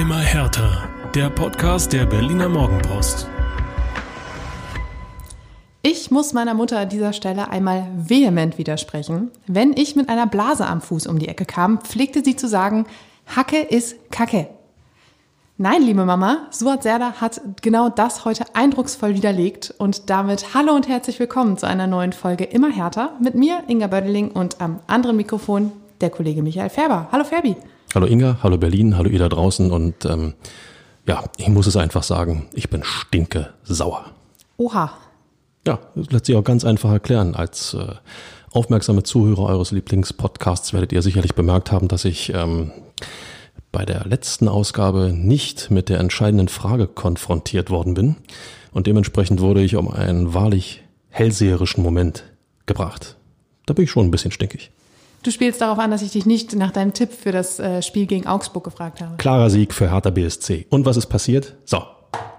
Immer härter. Der Podcast der Berliner Morgenpost. Ich muss meiner Mutter an dieser Stelle einmal vehement widersprechen. Wenn ich mit einer Blase am Fuß um die Ecke kam, pflegte sie zu sagen, Hacke ist Kacke. Nein, liebe Mama, Suat Serda hat genau das heute eindrucksvoll widerlegt und damit hallo und herzlich willkommen zu einer neuen Folge Immer härter mit mir, Inga Bödeling und am anderen Mikrofon der Kollege Michael Färber. Hallo Ferbi. Hallo Inga, hallo Berlin, hallo ihr da draußen und ähm, ja, ich muss es einfach sagen, ich bin stinke sauer. Oha. Ja, das lässt sich auch ganz einfach erklären. Als äh, aufmerksame Zuhörer eures Lieblingspodcasts werdet ihr sicherlich bemerkt haben, dass ich ähm, bei der letzten Ausgabe nicht mit der entscheidenden Frage konfrontiert worden bin. Und dementsprechend wurde ich um einen wahrlich hellseherischen Moment gebracht. Da bin ich schon ein bisschen stinkig. Du spielst darauf an, dass ich dich nicht nach deinem Tipp für das äh, Spiel gegen Augsburg gefragt habe. Klarer Sieg für Hertha BSC. Und was ist passiert? So,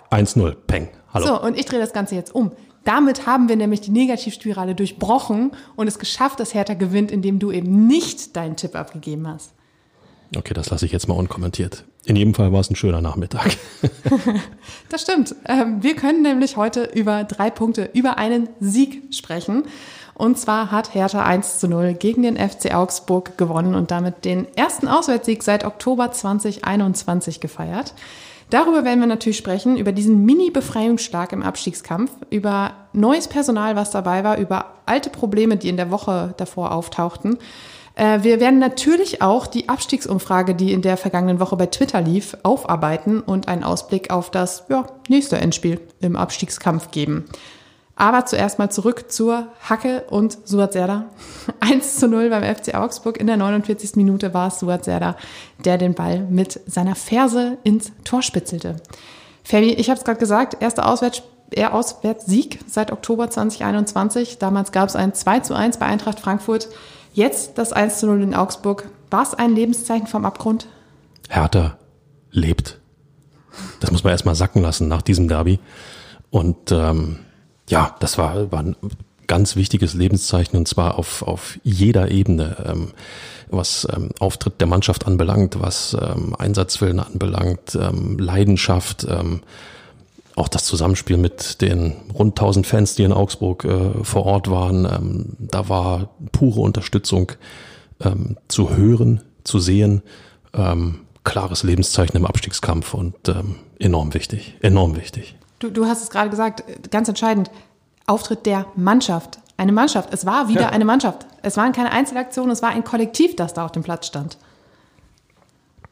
1-0, Peng. Hallo. So, und ich drehe das Ganze jetzt um. Damit haben wir nämlich die Negativspirale durchbrochen und es geschafft, dass Hertha gewinnt, indem du eben nicht deinen Tipp abgegeben hast. Okay, das lasse ich jetzt mal unkommentiert. In jedem Fall war es ein schöner Nachmittag. das stimmt. Ähm, wir können nämlich heute über drei Punkte, über einen Sieg sprechen. Und zwar hat Hertha 1 zu 0 gegen den FC Augsburg gewonnen und damit den ersten Auswärtssieg seit Oktober 2021 gefeiert. Darüber werden wir natürlich sprechen, über diesen Mini-Befreiungsschlag im Abstiegskampf, über neues Personal, was dabei war, über alte Probleme, die in der Woche davor auftauchten. Äh, wir werden natürlich auch die Abstiegsumfrage, die in der vergangenen Woche bei Twitter lief, aufarbeiten und einen Ausblick auf das ja, nächste Endspiel im Abstiegskampf geben. Aber zuerst mal zurück zur Hacke und Suat Serdar. 1 zu 0 beim FC Augsburg. In der 49. Minute war es Suat Serdar, der den Ball mit seiner Ferse ins Tor spitzelte. Fabi, ich habe es gerade gesagt, erster Auswärts, Auswärtssieg seit Oktober 2021. Damals gab es ein 2 zu 1 bei Eintracht Frankfurt. Jetzt das 1 zu 0 in Augsburg. War es ein Lebenszeichen vom Abgrund? Hertha lebt. Das muss man erstmal sacken lassen nach diesem Derby. Und ähm, ja, das war, war ein ganz wichtiges Lebenszeichen und zwar auf, auf jeder Ebene, ähm, was ähm, Auftritt der Mannschaft anbelangt, was ähm, Einsatzwillen anbelangt, ähm, Leidenschaft, ähm, auch das Zusammenspiel mit den rund 1000 Fans, die in Augsburg äh, vor Ort waren. Ähm, da war pure Unterstützung ähm, zu hören, zu sehen. Ähm, klares Lebenszeichen im Abstiegskampf und ähm, enorm wichtig, enorm wichtig. Du, du hast es gerade gesagt, ganz entscheidend. Auftritt der Mannschaft. Eine Mannschaft. Es war wieder ja. eine Mannschaft. Es waren keine Einzelaktionen, es war ein Kollektiv, das da auf dem Platz stand.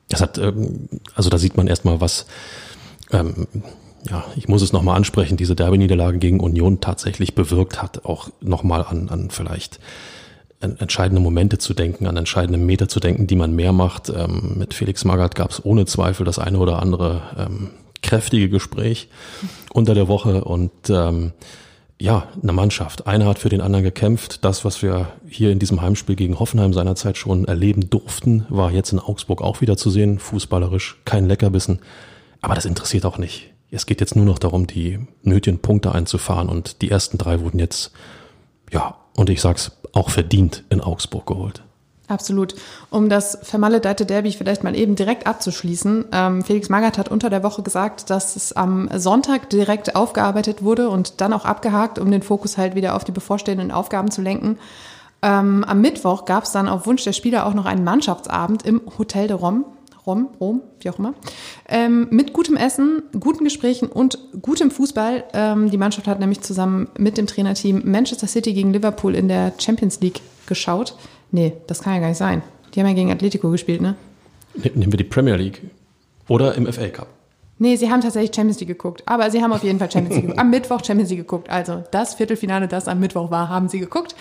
Das hat, ähm, also da sieht man erstmal, was, ähm, ja, ich muss es nochmal ansprechen, diese Derby-Niederlage gegen Union tatsächlich bewirkt hat, auch nochmal an, an vielleicht entscheidende Momente zu denken, an entscheidende Meter zu denken, die man mehr macht. Ähm, mit Felix Magath gab es ohne Zweifel das eine oder andere ähm, kräftige Gespräch unter der Woche und ähm, ja, eine Mannschaft. Einer hat für den anderen gekämpft. Das, was wir hier in diesem Heimspiel gegen Hoffenheim seinerzeit schon erleben durften, war jetzt in Augsburg auch wieder zu sehen. Fußballerisch, kein Leckerbissen. Aber das interessiert auch nicht. Es geht jetzt nur noch darum, die nötigen Punkte einzufahren und die ersten drei wurden jetzt, ja, und ich sag's, auch verdient in Augsburg geholt. Absolut. Um das vermaledeite Derby vielleicht mal eben direkt abzuschließen. Ähm, Felix Magath hat unter der Woche gesagt, dass es am Sonntag direkt aufgearbeitet wurde und dann auch abgehakt, um den Fokus halt wieder auf die bevorstehenden Aufgaben zu lenken. Ähm, am Mittwoch gab es dann auf Wunsch der Spieler auch noch einen Mannschaftsabend im Hotel de Rom. Rom, Rom, wie auch immer, ähm, mit gutem Essen, guten Gesprächen und gutem Fußball. Ähm, die Mannschaft hat nämlich zusammen mit dem Trainerteam Manchester City gegen Liverpool in der Champions League geschaut. Nee, das kann ja gar nicht sein. Die haben ja gegen Atletico gespielt, ne? Nehmen wir die Premier League. Oder im FA Cup. Nee, sie haben tatsächlich Champions League geguckt. Aber sie haben auf jeden Fall Champions League geguckt. Am Mittwoch Champions League geguckt. Also das Viertelfinale, das am Mittwoch war, haben sie geguckt.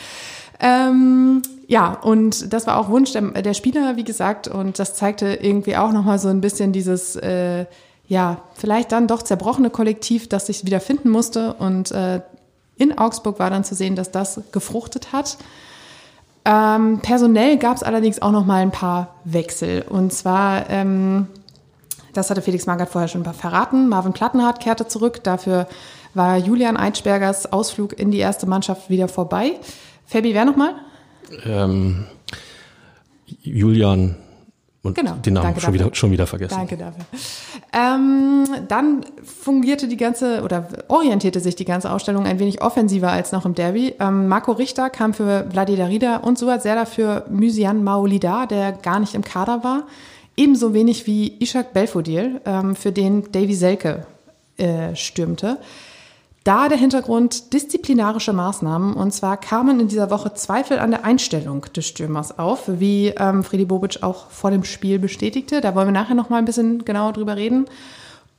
Ähm, ja, und das war auch Wunsch der, der, Spieler, wie gesagt. Und das zeigte irgendwie auch nochmal so ein bisschen dieses, äh, ja, vielleicht dann doch zerbrochene Kollektiv, das sich wieder finden musste. Und äh, in Augsburg war dann zu sehen, dass das gefruchtet hat. Ähm, personell gab es allerdings auch noch mal ein paar Wechsel. Und zwar, ähm, das hatte Felix Magath vorher schon verraten, Marvin Plattenhardt kehrte zurück. Dafür war Julian Eitschbergers Ausflug in die erste Mannschaft wieder vorbei. Fabi, wer nochmal? Ähm, Julian Und Genau, den Namen danke schon dafür. wieder, schon wieder vergessen. Danke dafür. Ähm, dann fungierte die ganze oder orientierte sich die ganze Ausstellung ein wenig offensiver als noch im Derby. Ähm, Marco Richter kam für Vladi Darida und Suat Serdar für Mysian Maolida, der gar nicht im Kader war. Ebenso wenig wie Ishak Belfodil, ähm, für den Davy Selke äh, stürmte. Da der Hintergrund disziplinarische Maßnahmen. Und zwar kamen in dieser Woche Zweifel an der Einstellung des Stürmers auf, wie ähm, Freddy Bobic auch vor dem Spiel bestätigte. Da wollen wir nachher noch mal ein bisschen genauer drüber reden.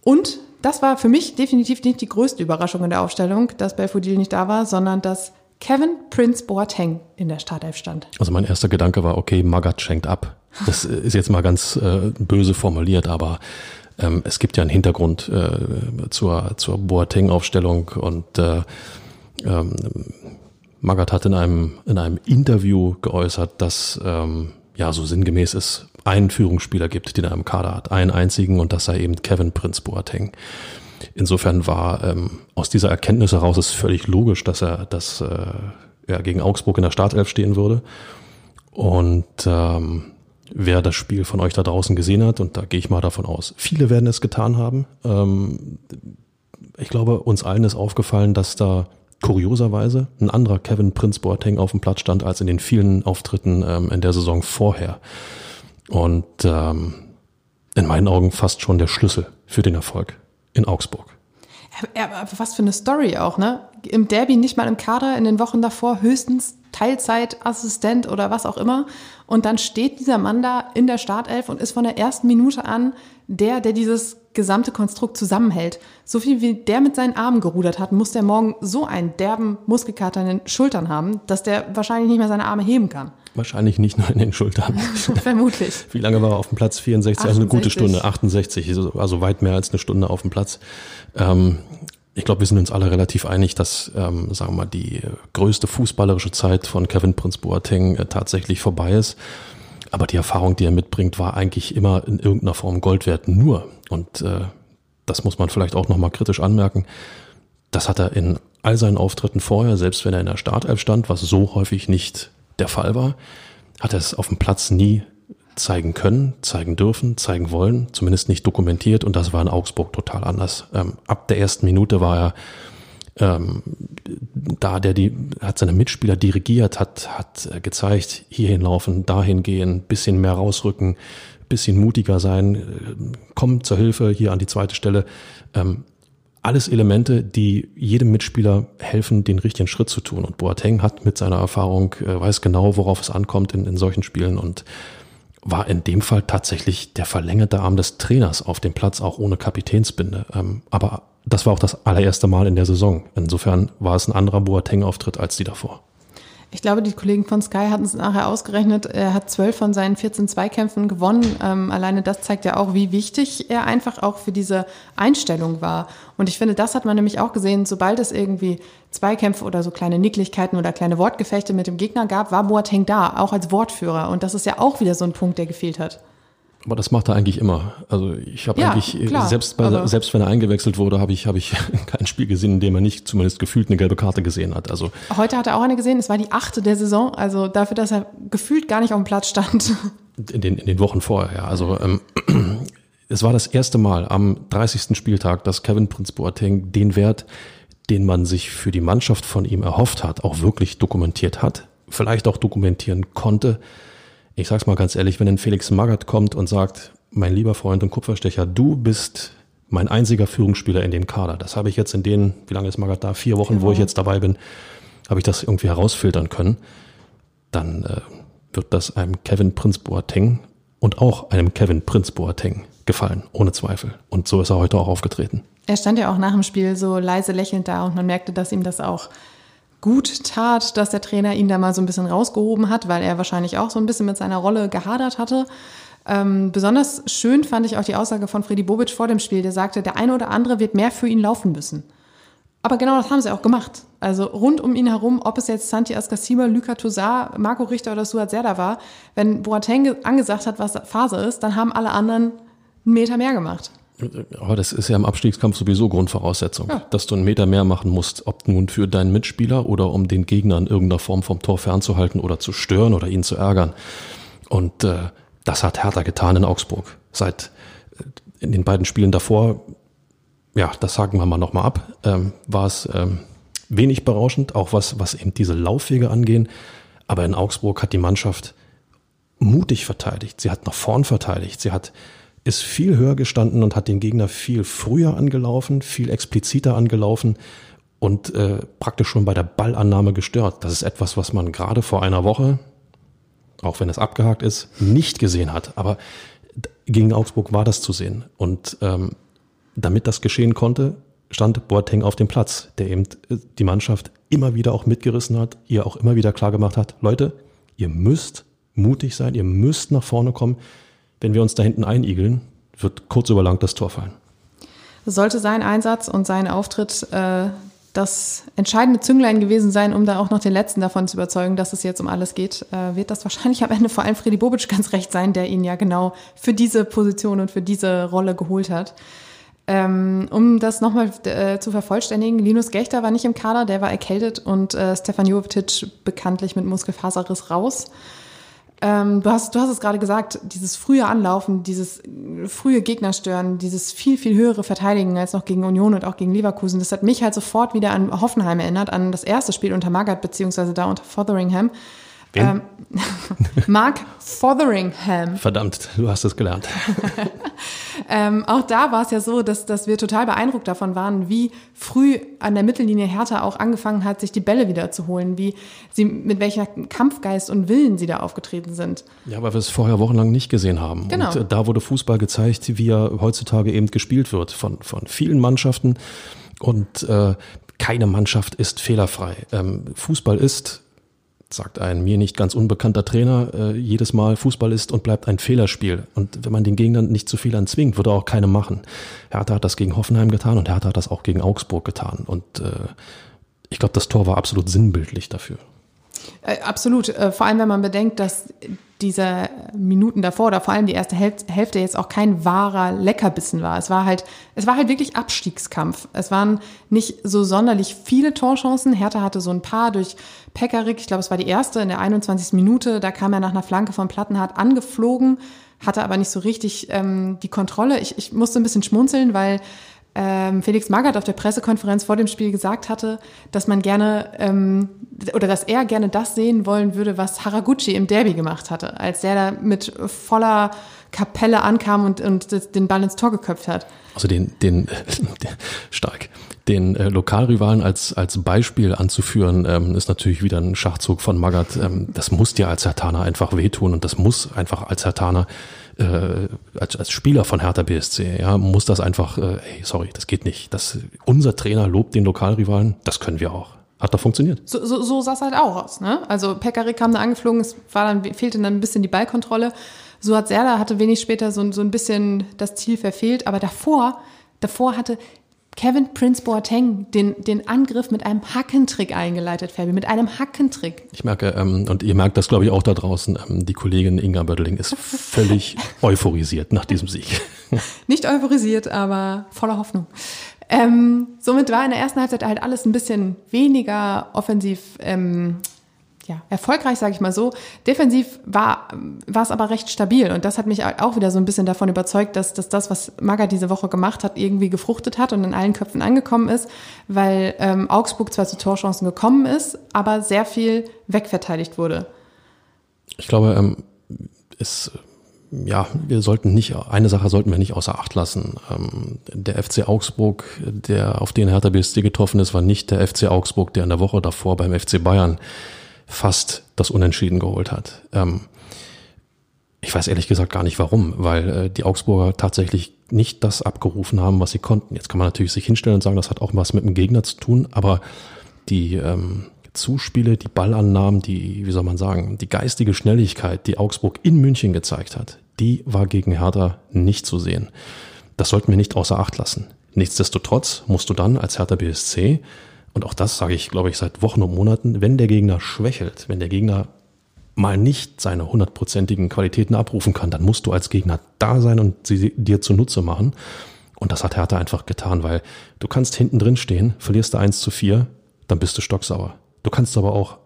Und das war für mich definitiv nicht die größte Überraschung in der Aufstellung, dass Belfodil nicht da war, sondern dass Kevin Prince Boateng in der Startelf stand. Also mein erster Gedanke war, okay, Magath schenkt ab. Das ist jetzt mal ganz äh, böse formuliert, aber ähm, es gibt ja einen Hintergrund äh, zur, zur Boateng-Aufstellung und äh, ähm, Magath hat in einem, in einem Interview geäußert, dass ähm, ja so sinngemäß es einen Führungsspieler gibt, den er im Kader hat, einen einzigen und das sei eben Kevin Prince Boateng. Insofern war ähm, aus dieser Erkenntnis heraus ist völlig logisch, dass er, dass äh, er gegen Augsburg in der Startelf stehen würde. Und ähm, wer das Spiel von euch da draußen gesehen hat, und da gehe ich mal davon aus, viele werden es getan haben. Ähm, ich glaube, uns allen ist aufgefallen, dass da kurioserweise ein anderer Kevin Prince Boateng auf dem Platz stand als in den vielen Auftritten ähm, in der Saison vorher. Und ähm, in meinen Augen fast schon der Schlüssel für den Erfolg in Augsburg. Aber was für eine Story auch, ne? Im Derby nicht mal im Kader, in den Wochen davor höchstens Teilzeitassistent oder was auch immer. Und dann steht dieser Mann da in der Startelf und ist von der ersten Minute an der, der dieses gesamte Konstrukt zusammenhält. So viel wie der mit seinen Armen gerudert hat, muss der morgen so einen derben Muskelkater in den Schultern haben, dass der wahrscheinlich nicht mehr seine Arme heben kann. Wahrscheinlich nicht nur in den Schultern. Vermutlich. Wie lange war er auf dem Platz? 64, also eine gute 68. Stunde, 68, also- also weit mehr als eine Stunde auf dem Platz. Ähm, ich glaube, wir sind uns alle relativ einig, dass, ähm, sagen wir mal, die größte fußballerische Zeit von Kevin Prince Boateng äh, tatsächlich vorbei ist. Aber die Erfahrung, die er mitbringt, war eigentlich immer in irgendeiner Form Gold wert. Nur, und äh, das muss man vielleicht auch nochmal kritisch anmerken, das hat er in all seinen Auftritten vorher, selbst wenn er in der Startelf stand, was so häufig nicht der Fall war, hat er es auf dem Platz nie zeigen können, zeigen dürfen, zeigen wollen, zumindest nicht dokumentiert und das war in Augsburg total anders. Ähm, ab der ersten Minute war er ähm, da, der die hat seine Mitspieler dirigiert, hat hat gezeigt, hierhin laufen, dahin gehen, bisschen mehr rausrücken, bisschen mutiger sein, äh, kommen zur Hilfe hier an die zweite Stelle. Ähm, alles Elemente, die jedem Mitspieler helfen, den richtigen Schritt zu tun. Und Boateng hat mit seiner Erfahrung, äh, weiß genau, worauf es ankommt in, in solchen Spielen und war in dem Fall tatsächlich der verlängerte Arm des Trainers auf dem Platz, auch ohne Kapitänsbinde. Ähm, aber das war auch das allererste Mal in der Saison. Insofern war es ein anderer Boateng-Auftritt als die davor. Ich glaube, die Kollegen von Sky hatten es nachher ausgerechnet. Er hat zwölf von seinen 14 Zweikämpfen gewonnen. Ähm, alleine das zeigt ja auch, wie wichtig er einfach auch für diese Einstellung war. Und ich finde, das hat man nämlich auch gesehen, sobald es irgendwie Zweikämpfe oder so kleine Nicklichkeiten oder kleine Wortgefechte mit dem Gegner gab, war Boateng da, auch als Wortführer. Und das ist ja auch wieder so ein Punkt, der gefehlt hat. Aber das macht er eigentlich immer. Also ich habe Ja, eigentlich, äh, klar, selbst, bei, aber- selbst wenn er eingewechselt wurde, habe ich, habe ich kein Spiel gesehen, in dem er nicht zumindest gefühlt eine gelbe Karte gesehen hat. Also Heute hat er auch eine gesehen, es war die achte der Saison, also dafür, dass er gefühlt gar nicht auf dem Platz stand. in den, in den Wochen vorher, ja. Also ähm, es war das erste Mal am 30. Spieltag, dass Kevin Prince Boateng den Wert, den man sich für die Mannschaft von ihm erhofft hat, auch wirklich dokumentiert hat, vielleicht auch dokumentieren konnte. Ich sag's mal ganz ehrlich, wenn ein Felix Magath kommt und sagt, mein lieber Freund und Kupferstecher, du bist mein einziger Führungsspieler in dem Kader. Das habe ich jetzt in den, wie lange ist Magath da? Vier Wochen, wo ich jetzt dabei bin, habe ich das irgendwie herausfiltern können. Dann äh, wird das einem Kevin Prince Boateng und auch einem Kevin Prince Boateng gefallen, ohne Zweifel. Und so ist er heute auch aufgetreten. Er stand ja auch nach dem Spiel so leise lächelnd da und man merkte, dass ihm das auch gut tat, dass der Trainer ihn da mal so ein bisschen rausgehoben hat, weil er wahrscheinlich auch so ein bisschen mit seiner Rolle gehadert hatte. Ähm, besonders schön fand ich auch die Aussage von Freddy Bobic vor dem Spiel, der sagte, der eine oder andere wird mehr für ihn laufen müssen. Aber genau das haben sie auch gemacht. Also rund um ihn herum, ob es jetzt Santi Ascasima, Luka Toussaint, Marco Richter oder Suat Serdar war, wenn Boateng ge- angesagt hat, was Phase ist, dann haben alle anderen einen Meter mehr gemacht. Aber das ist ja im Abstiegskampf sowieso Grundvoraussetzung, Ja. dass du einen Meter mehr machen musst, ob nun für deinen Mitspieler oder um den Gegner in irgendeiner Form vom Tor fernzuhalten oder zu stören oder ihn zu ärgern. Und äh, das hat Hertha getan in Augsburg. Seit äh, in den beiden Spielen davor, ja, das sagen wir mal nochmal ab, ähm, war es ähm, wenig berauschend, auch was, was eben diese Laufwege angehen. Aber in Augsburg hat die Mannschaft mutig verteidigt. Sie hat nach vorn verteidigt. Sie hat, ist viel höher gestanden und hat den Gegner viel früher angelaufen, viel expliziter angelaufen und äh, praktisch schon bei der Ballannahme gestört. Das ist etwas, was man gerade vor einer Woche, auch wenn es abgehakt ist, nicht gesehen hat. Aber gegen Augsburg war das zu sehen. Und ähm, damit das geschehen konnte, stand Boateng auf dem Platz, der eben äh, die Mannschaft immer wieder auch mitgerissen hat, ihr auch immer wieder klar gemacht hat, Leute, ihr müsst mutig sein, ihr müsst nach vorne kommen. Wenn wir uns da hinten einigeln, wird kurz über lang das Tor fallen. Sollte sein Einsatz und sein Auftritt äh, das entscheidende Zünglein gewesen sein, um da auch noch den Letzten davon zu überzeugen, dass es jetzt um alles geht, äh, wird das wahrscheinlich am Ende vor allem Freddy Bobic ganz recht sein, der ihn ja genau für diese Position und für diese Rolle geholt hat. Ähm, um das nochmal äh, zu vervollständigen, Linus Gechter war nicht im Kader, der war erkältet und äh, Stefan Jovetic bekanntlich mit Muskelfaserriss raus. Ähm, du, hast, du hast es gerade gesagt, dieses frühe Anlaufen, dieses frühe Gegnerstören, dieses viel, viel höhere Verteidigen als noch gegen Union und auch gegen Leverkusen, das hat mich halt sofort wieder an Hoffenheim erinnert, an das erste Spiel unter Magath, beziehungsweise da unter Fotheringham. Ähm, Mark Fotheringham. Verdammt, du hast es gelernt. ähm, auch da war es ja so, dass, dass wir total beeindruckt davon waren, wie früh an der Mittellinie Hertha auch angefangen hat, sich die Bälle wieder zu holen, wie sie, mit welcher Kampfgeist und Willen sie da aufgetreten sind. Ja, weil wir es vorher wochenlang nicht gesehen haben. Genau. Und äh, da wurde Fußball gezeigt, wie er heutzutage eben gespielt wird von, von vielen Mannschaften. Und äh, keine Mannschaft ist fehlerfrei. Ähm, Fußball ist sagt ein mir nicht ganz unbekannter Trainer, äh, jedes Mal Fußball ist und bleibt ein Fehlerspiel. Und wenn man den Gegner nicht zu Fehlern zwingt, würde auch keine machen. Hertha hat das gegen Hoffenheim getan und Hertha hat das auch gegen Augsburg getan. Und äh, ich glaube, das Tor war absolut sinnbildlich dafür. Äh, absolut. Äh, vor allem, wenn man bedenkt, dass diese Minuten davor oder vor allem die erste Hälfte jetzt auch kein wahrer Leckerbissen war. Es war halt, es war halt wirklich Abstiegskampf. Es waren nicht so sonderlich viele Torchancen. Hertha hatte so ein paar durch Pekarik. Ich glaube, es war die erste in der 21. Minute. Da kam er nach einer Flanke von Plattenhardt angeflogen, hatte aber nicht so richtig ähm, die Kontrolle. Ich, ich musste ein bisschen schmunzeln, weil Felix Magath auf der Pressekonferenz vor dem Spiel gesagt hatte, dass man gerne ähm, oder dass er gerne das sehen wollen würde, was Haraguchi im Derby gemacht hatte, als der da mit voller Kapelle ankam und, und den Ball ins Tor geköpft hat. Also den, den, stark, den äh, Lokalrivalen als, als Beispiel anzuführen, ähm, ist natürlich wieder ein Schachzug von Magath. Ähm, das muss dir als Hertaner einfach wehtun und das muss einfach als Hertaner äh, als, als Spieler von Hertha BSC, ja, muss das einfach, äh, ey, sorry, das geht nicht. Das, unser Trainer lobt den Lokalrivalen, das können wir auch. Hat doch funktioniert. So, so, so sah es halt auch aus. Ne? Also Pekarik kam da angeflogen, es war dann, fehlte dann ein bisschen die Ballkontrolle. Suat Serda hatte wenig später so, so ein bisschen das Ziel verfehlt, aber davor, davor hatte Kevin Prince Boateng den, den Angriff mit einem Hackentrick eingeleitet, Fabi, mit einem Hackentrick. Ich merke, ähm, und ihr merkt das, glaube ich, auch da draußen, ähm, die Kollegin Inga Bödeling ist völlig euphorisiert nach diesem Sieg. Nicht euphorisiert, aber voller Hoffnung. Ähm, somit war in der ersten Halbzeit halt alles ein bisschen weniger offensiv ähm, ja, erfolgreich, sage ich mal so. Defensiv war, war es aber recht stabil und das hat mich auch wieder so ein bisschen davon überzeugt, dass, dass das, was Maga diese Woche gemacht hat, irgendwie gefruchtet hat und in allen Köpfen angekommen ist, weil ähm, Augsburg zwar zu Torchancen gekommen ist, aber sehr viel wegverteidigt wurde. Ich glaube, ähm, es ja, wir sollten nicht, eine Sache sollten wir nicht außer Acht lassen. Ähm, der FC Augsburg, der auf den Hertha BSC getroffen ist, war nicht der FC Augsburg, der in der Woche davor beim FC Bayern fast das Unentschieden geholt hat. Ähm, ich weiß ehrlich gesagt gar nicht warum, weil äh, die Augsburger tatsächlich nicht das abgerufen haben, was sie konnten. Jetzt kann man natürlich sich hinstellen und sagen, das hat auch was mit dem Gegner zu tun, aber die ähm, Zuspiele, die Ballannahmen, die, wie soll man sagen, die geistige Schnelligkeit, die Augsburg in München gezeigt hat, die war gegen Hertha nicht zu sehen. Das sollten wir nicht außer Acht lassen. Nichtsdestotrotz musst du dann als Hertha BSC und auch das sage ich, glaube ich, seit Wochen und Monaten, wenn der Gegner schwächelt, wenn der Gegner mal nicht seine hundertprozentigen Qualitäten abrufen kann, dann musst du als Gegner da sein und sie dir zunutze machen. Und das hat Hertha einfach getan, weil du kannst hinten drin stehen, verlierst du 1 zu 4, dann bist du stocksauer. Du kannst aber auch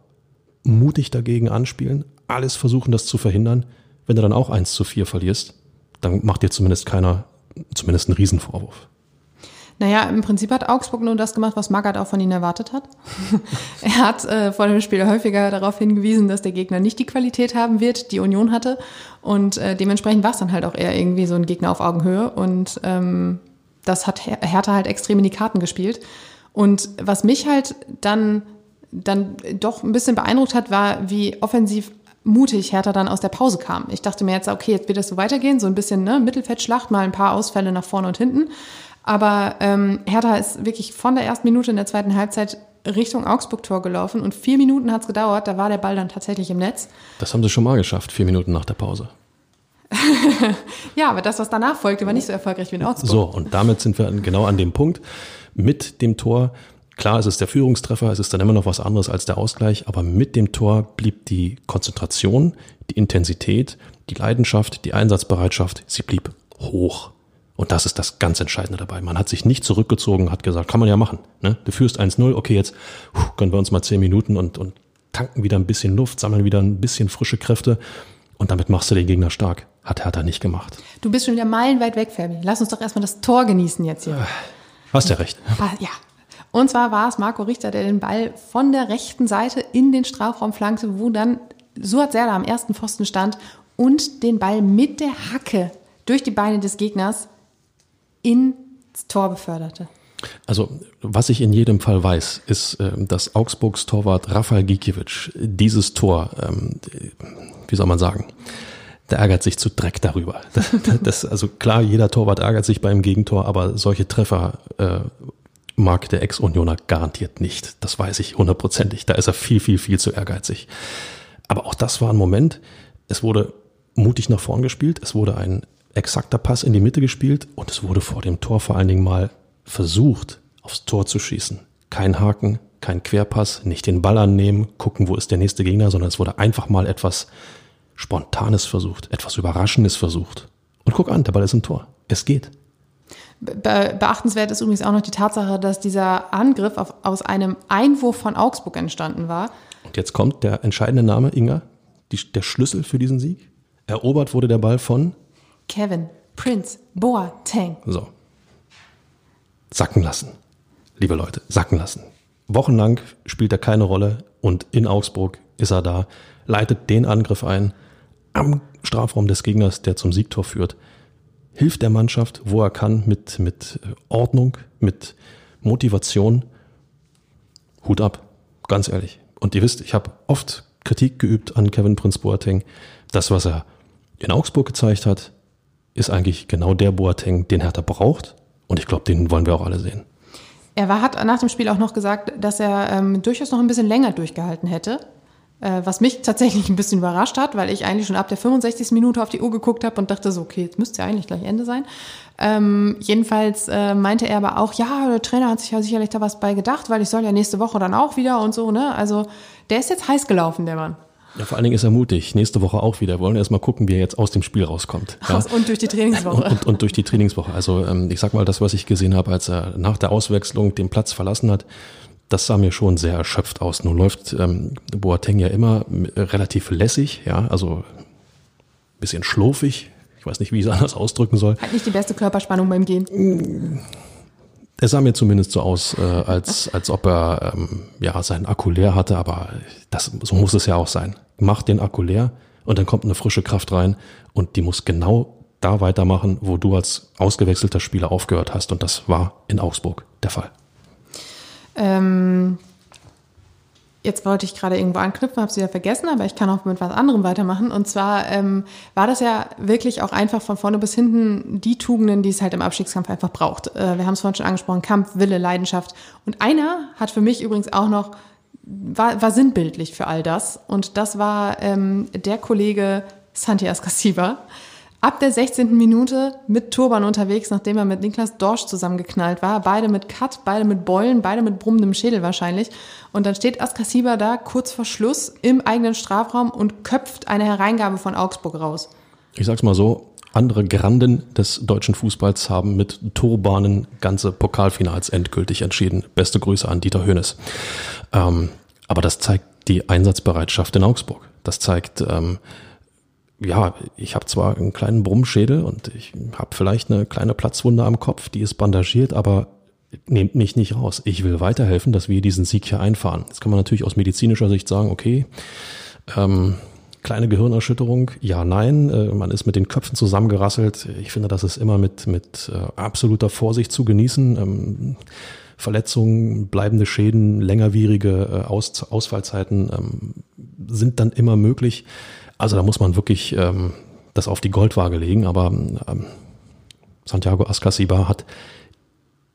mutig dagegen anspielen, alles versuchen, das zu verhindern wenn du dann auch 1 zu 4 verlierst, dann macht dir zumindest keiner, zumindest einen Riesenvorwurf. Naja, im Prinzip hat Augsburg nur das gemacht, was Magath auch von ihnen erwartet hat. er hat äh, vor dem Spiel häufiger darauf hingewiesen, dass der Gegner nicht die Qualität haben wird, die Union hatte. Und äh, dementsprechend war es dann halt auch eher irgendwie so ein Gegner auf Augenhöhe. Und ähm, das hat Her Hertha halt extrem in die Karten gespielt. Und was mich halt dann, dann doch ein bisschen beeindruckt hat, war, wie offensiv mutig Hertha dann aus der Pause kam. Ich dachte mir jetzt, okay, jetzt wird das so weitergehen, so ein bisschen ne, Mittelfeldschlacht, mal ein paar Ausfälle nach vorne und hinten. Aber ähm, Hertha ist wirklich von der ersten Minute in der zweiten Halbzeit Richtung Augsburg-Tor gelaufen und vier Minuten hat es gedauert, da war der Ball dann tatsächlich im Netz. Das haben sie schon mal geschafft, vier Minuten nach der Pause. ja, aber das, was danach folgte, war nicht so erfolgreich wie in Augsburg. So, und damit sind wir genau an dem Punkt. Mit dem Tor, klar, es ist der Führungstreffer, es ist dann immer noch was anderes als der Ausgleich, aber mit dem Tor blieb die Konzentration, die Intensität, die Leidenschaft, die Einsatzbereitschaft, sie blieb hoch. Und das ist das ganz Entscheidende dabei. Man hat sich nicht zurückgezogen, hat gesagt, kann man ja machen. Ne? Du führst 1-0, okay, jetzt puh, gönnen wir uns mal 10 Minuten und, und tanken wieder ein bisschen Luft, sammeln wieder ein bisschen frische Kräfte und damit machst du den Gegner stark. Hat Hertha nicht gemacht. Du bist schon wieder meilenweit weg, Fabi. Lass uns doch erstmal das Tor genießen jetzt hier. Hast ja recht. Ah, ja. Und zwar war es Marco Richter, der den Ball von der rechten Seite in den Strafraum flankte, wo dann Suat Serdar am ersten Pfosten stand und den Ball mit der Hacke durch die Beine des Gegners ins Tor beförderte. Also, was ich in jedem Fall weiß, ist, ähm, dass Augsburgs Torwart Rafael Gikiewicz dieses Tor, ähm, wie soll man sagen, der ärgert sich zu Dreck darüber. Das, also klar, jeder Torwart ärgert sich beim Gegentor, aber solche Treffer äh, mag der Ex-Unioner garantiert nicht. Das weiß ich hundertprozentig. Da ist er viel, viel, viel zu ehrgeizig. Aber auch das war ein Moment. Es wurde mutig nach vorn gespielt. Es wurde ein exakter Pass in die Mitte gespielt und es wurde vor dem Tor vor allen Dingen mal versucht, aufs Tor zu schießen. Kein Haken, kein Querpass, nicht den Ball annehmen, gucken, wo ist der nächste Gegner, sondern es wurde einfach mal etwas Spontanes versucht, etwas Überraschendes versucht. Und guck an, der Ball ist im Tor. Es geht. Be beachtenswert ist übrigens auch noch die Tatsache, dass dieser Angriff auf, aus einem Einwurf von Augsburg entstanden war. Und jetzt kommt der entscheidende Name, Inga, die, der Schlüssel für diesen Sieg. Erobert wurde der Ball von Kevin, Prince, Boateng. So. Sacken lassen. Liebe Leute, sacken lassen. Wochenlang spielt er keine Rolle und in Augsburg ist er da, leitet den Angriff ein am Strafraum des Gegners, der zum Siegtor führt, hilft der Mannschaft, wo er kann, mit, mit Ordnung, mit Motivation. Hut ab, ganz ehrlich. Und ihr wisst, ich habe oft Kritik geübt an Kevin Prince Boateng. Das, was er in Augsburg gezeigt hat, ist eigentlich genau der Boateng, den Hertha braucht. Und ich glaube, den wollen wir auch alle sehen. Er war, hat nach dem Spiel auch noch gesagt, dass er ähm, durchaus noch ein bisschen länger durchgehalten hätte. Äh, was mich tatsächlich ein bisschen überrascht hat, weil ich eigentlich schon ab der 65. Minute auf die Uhr geguckt habe und dachte so, okay, jetzt müsste ja eigentlich gleich Ende sein. Ähm, jedenfalls äh, meinte er aber auch, ja, der Trainer hat sich ja sicherlich da was bei gedacht, weil ich soll ja nächste Woche dann auch wieder und so, ne? Also der ist jetzt heiß gelaufen, der Mann. Ja, vor allen Dingen ist er mutig. Nächste Woche auch wieder. Wir wollen erst mal gucken, wie er jetzt aus dem Spiel rauskommt. Ja. Und durch die Trainingswoche. Und, und, und, durch die Trainingswoche. Also ähm, ich sag mal, das, was ich gesehen habe, als er nach der Auswechslung den Platz verlassen hat, das sah mir schon sehr erschöpft aus. Nun läuft ähm, Boateng ja immer relativ lässig, ja, also bisschen schlurfig. Ich weiß nicht, wie ich es anders ausdrücken soll. Hat nicht die beste Körperspannung beim Gehen. Er sah mir zumindest so aus, äh, als, als ob er ähm, ja seinen Akku leer hatte, aber das, so muss es ja auch sein. Mach den Akku leer und dann kommt eine frische Kraft rein und die muss genau da weitermachen, wo du als ausgewechselter Spieler aufgehört hast. Und das war in Augsburg der Fall. Ähm, jetzt wollte ich gerade irgendwo anknüpfen, habe es wieder vergessen, aber ich kann auch mit was anderem weitermachen. Und zwar ähm, war das ja wirklich auch einfach von vorne bis hinten die Tugenden, die es halt im Abstiegskampf einfach braucht. Äh, wir haben es vorhin schon angesprochen, Kampf, Wille, Leidenschaft. Und einer hat für mich übrigens auch noch, war, war sinnbildlich für all das. Und das war ähm, der Kollege Santi Ascasiba ab der 16. Minute mit Turban unterwegs, nachdem er mit Niklas Dorsch zusammengeknallt war. Beide mit Cut, beide mit Beulen, beide mit brummendem Schädel wahrscheinlich. Und dann steht Askasiba da kurz vor Schluss im eigenen Strafraum und köpft eine Hereingabe von Augsburg raus. Ich sag's mal so, andere Granden des deutschen Fußballs haben mit Turbanen ganze Pokalfinals endgültig entschieden. Beste Grüße an Dieter Hönes. Ähm, aber das zeigt die Einsatzbereitschaft in Augsburg. Das zeigt, ähm, ja, ich habe zwar einen kleinen Brummschädel und ich habe vielleicht eine kleine Platzwunde am Kopf, die ist bandagiert, aber nehmt mich nicht raus. Ich will weiterhelfen, dass wir diesen Sieg hier einfahren. Jetzt kann man natürlich aus medizinischer Sicht sagen, okay, ähm, kleine Gehirnerschütterung, ja, nein, äh, man ist mit den Köpfen zusammengerasselt. Ich finde, das ist immer mit, mit äh, absoluter Vorsicht zu genießen. Ähm, Verletzungen, bleibende Schäden, längerwierige äh, Aus Ausfallzeiten ähm, sind dann immer möglich. Also da muss man wirklich ähm, das auf die Goldwaage legen. Aber Santiago Ascasiba hat,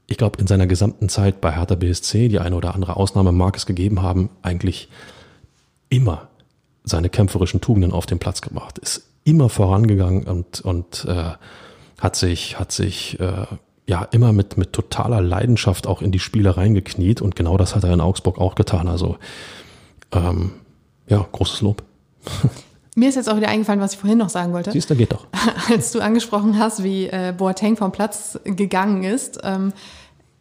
ich glaube, in seiner gesamten Zeit bei Hertha BSC, die eine oder andere Ausnahme mag es gegeben haben, eigentlich immer seine kämpferischen Tugenden auf den Platz gebracht, ist immer vorangegangen und, und äh, hat sich, hat sich äh, ja immer mit, mit totaler Leidenschaft auch in die Spiele reingekniet und genau das hat er in Augsburg auch getan. Also ähm, ja, großes Lob. Mir ist jetzt auch wieder eingefallen, was ich vorhin noch sagen wollte. Siehst du, geht doch. Als du angesprochen hast, wie äh, Boateng vom Platz gegangen ist. Ähm,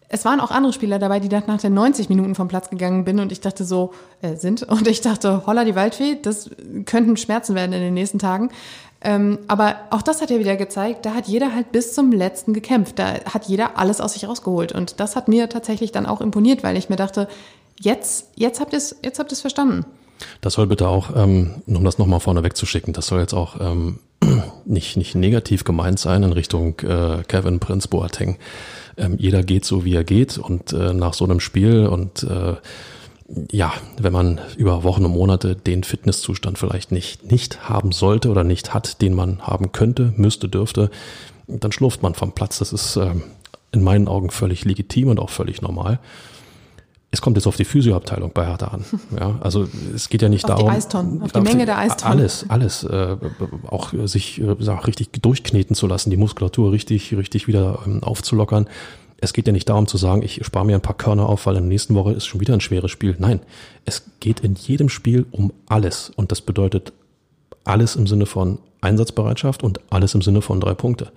es waren auch andere Spieler dabei, die nach den 90 Minuten vom Platz gegangen bin und ich dachte so, äh, sind. Und ich dachte, holla die Waldfee, das könnten Schmerzen werden in den nächsten Tagen. Ähm, aber auch das hat ja wieder gezeigt, da hat jeder halt bis zum letzten gekämpft. Da hat jeder alles aus sich rausgeholt. Und das hat mir tatsächlich dann auch imponiert, weil ich mir dachte, jetzt, jetzt habt ihr es, jetzt habt ihr es verstanden. Das soll bitte auch, ähm, um das nochmal vorne wegzuschicken, das soll jetzt auch ähm, nicht, nicht negativ gemeint sein in Richtung äh, Kevin Prince Boateng. Ähm, jeder geht so, wie er geht und äh, nach so einem Spiel und äh, ja, wenn man über Wochen und Monate den Fitnesszustand vielleicht nicht, nicht haben sollte oder nicht hat, den man haben könnte, müsste, dürfte, dann schlurft man vom Platz. Das ist in meinen Augen völlig legitim und auch völlig normal. Es kommt jetzt auf die Physioabteilung bei Hertha an. Ja, also es geht ja nicht auf darum. Die Eistonnen, auf die Menge der Eistonnen. Alles, alles. Äh, auch sich äh, richtig durchkneten zu lassen, die Muskulatur richtig, richtig wieder ähm, aufzulockern. Es geht ja nicht darum zu sagen, ich spare mir ein paar Körner auf, weil in der nächsten Woche ist schon wieder ein schweres Spiel. Nein, es geht in jedem Spiel um alles. Und das bedeutet alles im Sinne von Einsatzbereitschaft und alles im Sinne von drei Punkte.